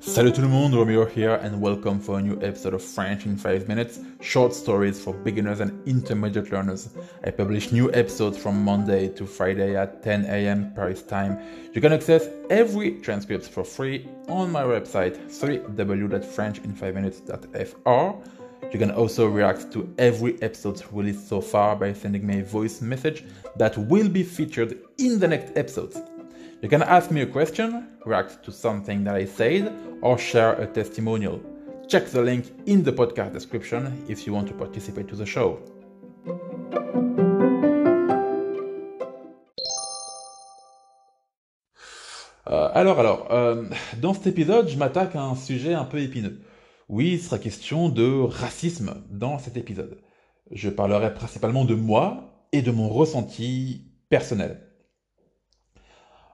Salut tout le monde, Romeo here and welcome for a new episode of French in 5 minutes, short stories for beginners and intermediate learners. I publish new episodes from Monday to Friday at 10 a.m. Paris time. You can access every transcript for free on my website www.frenchin5minutes.fr. You can also react to every episode released so far by sending me a voice message that will be featured in the next episodes. You can ask me a question, react to something that I said, or share a testimonial. Check the link in the podcast description if you want to participate to the show. Euh, alors, alors, euh, dans cet épisode, je m'attaque à un sujet un peu épineux. Oui, il sera question de racisme dans cet épisode. Je parlerai principalement de moi et de mon ressenti personnel.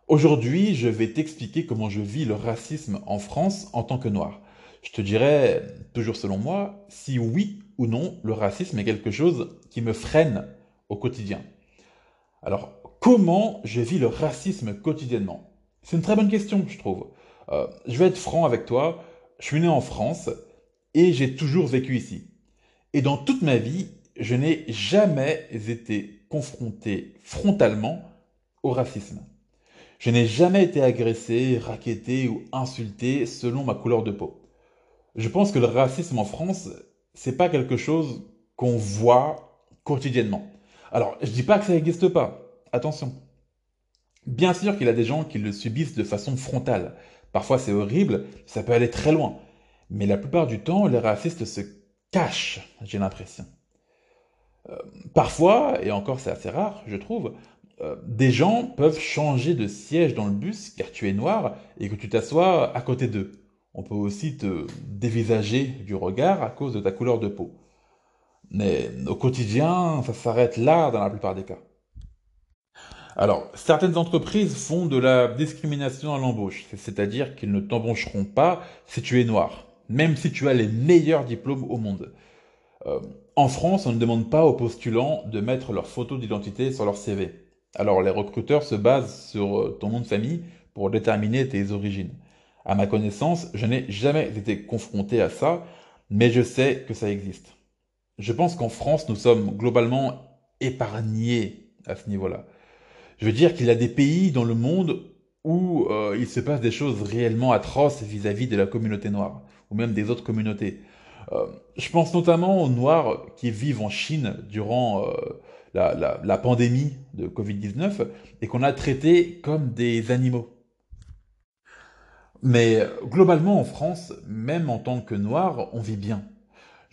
Aujourd'hui, je vais t'expliquer comment je vis le racisme en France en tant que noir. Je te dirai, toujours selon moi, si oui ou non le racisme est quelque chose qui me freine au quotidien. Alors, comment je vis le racisme quotidiennement? C'est une très bonne question, je trouve. Euh, je vais être franc avec toi, je suis né en France et j'ai toujours vécu ici. Et dans toute ma vie, je n'ai jamais été confronté frontalement au racisme. Je n'ai jamais été agressé, raquetté ou insulté selon ma couleur de peau. Je pense que le racisme en France, c'est pas quelque chose qu'on voit quotidiennement. Alors, je dis pas que ça n'existe pas. Attention. Bien sûr qu'il y a des gens qui le subissent de façon frontale. Parfois c'est horrible, ça peut aller très loin. Mais la plupart du temps, les racistes se cachent, j'ai l'impression. Euh, parfois, et encore c'est assez rare, je trouve, euh, des gens peuvent changer de siège dans le bus car tu es noir et que tu t'assois à côté d'eux. On peut aussi te dévisager du regard à cause de ta couleur de peau. Mais au quotidien, ça s'arrête là dans la plupart des cas. Alors, certaines entreprises font de la discrimination à l'embauche, c'est-à-dire qu'ils ne t'embaucheront pas si tu es noir, même si tu as les meilleurs diplômes au monde. Euh, en France, on ne demande pas aux postulants de mettre leur photo d'identité sur leur CV. Alors les recruteurs se basent sur euh, ton nom de famille pour déterminer tes origines. À ma connaissance, je n'ai jamais été confronté à ça, mais je sais que ça existe. Je pense qu'en France, nous sommes globalement épargnés à ce niveau-là. Je veux dire qu'il y a des pays dans le monde où euh, il se passe des choses réellement atroces vis-à-vis de la communauté noire, ou même des autres communautés. Euh, je pense notamment aux Noirs qui vivent en Chine durant la, pandémie de Covid-19 et qu'on a traité comme des animaux. Mais globalement en France, même en tant que Noirs, on vit bien.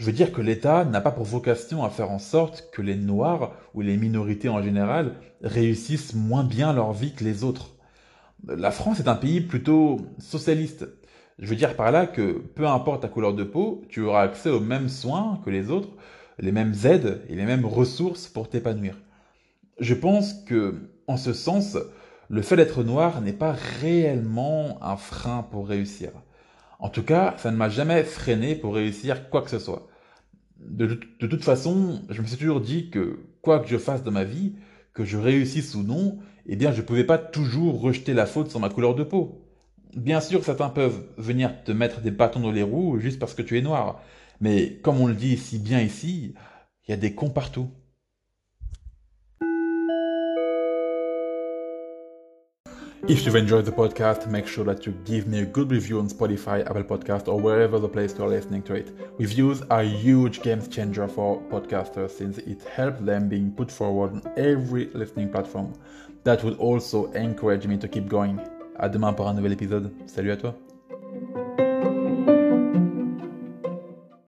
Je veux dire que l'État n'a pas pour vocation à faire en sorte que les Noirs ou les minorités en général réussissent moins bien leur vie que les autres. La France est un pays plutôt socialiste. Je veux dire par là que peu importe ta couleur de peau, tu auras accès aux mêmes soins que les autres, les mêmes aides et les mêmes ressources pour t'épanouir. Je pense que, en ce sens, le fait d'être noir n'est pas réellement un frein pour réussir. En tout cas, ça ne m'a jamais freiné pour réussir quoi que ce soit. De, toute façon, je me suis toujours dit que quoi que je fasse dans ma vie, que je réussisse ou non, eh bien, je ne pouvais pas toujours rejeter la faute sur ma couleur de peau. Bien sûr, certains peuvent venir te mettre des bâtons dans les roues juste parce que tu es noir. Mais comme on le dit si bien ici, il y a des cons partout. If you've enjoyed the podcast, make sure that you give me a good review on Spotify, Apple Podcast, or wherever the place you're listening to it. Reviews are a huge game changer for podcasters since it helps them being put forward on every listening platform. That would also encourage me to keep going. À demain pour un nouvel épisode. Salut à toi.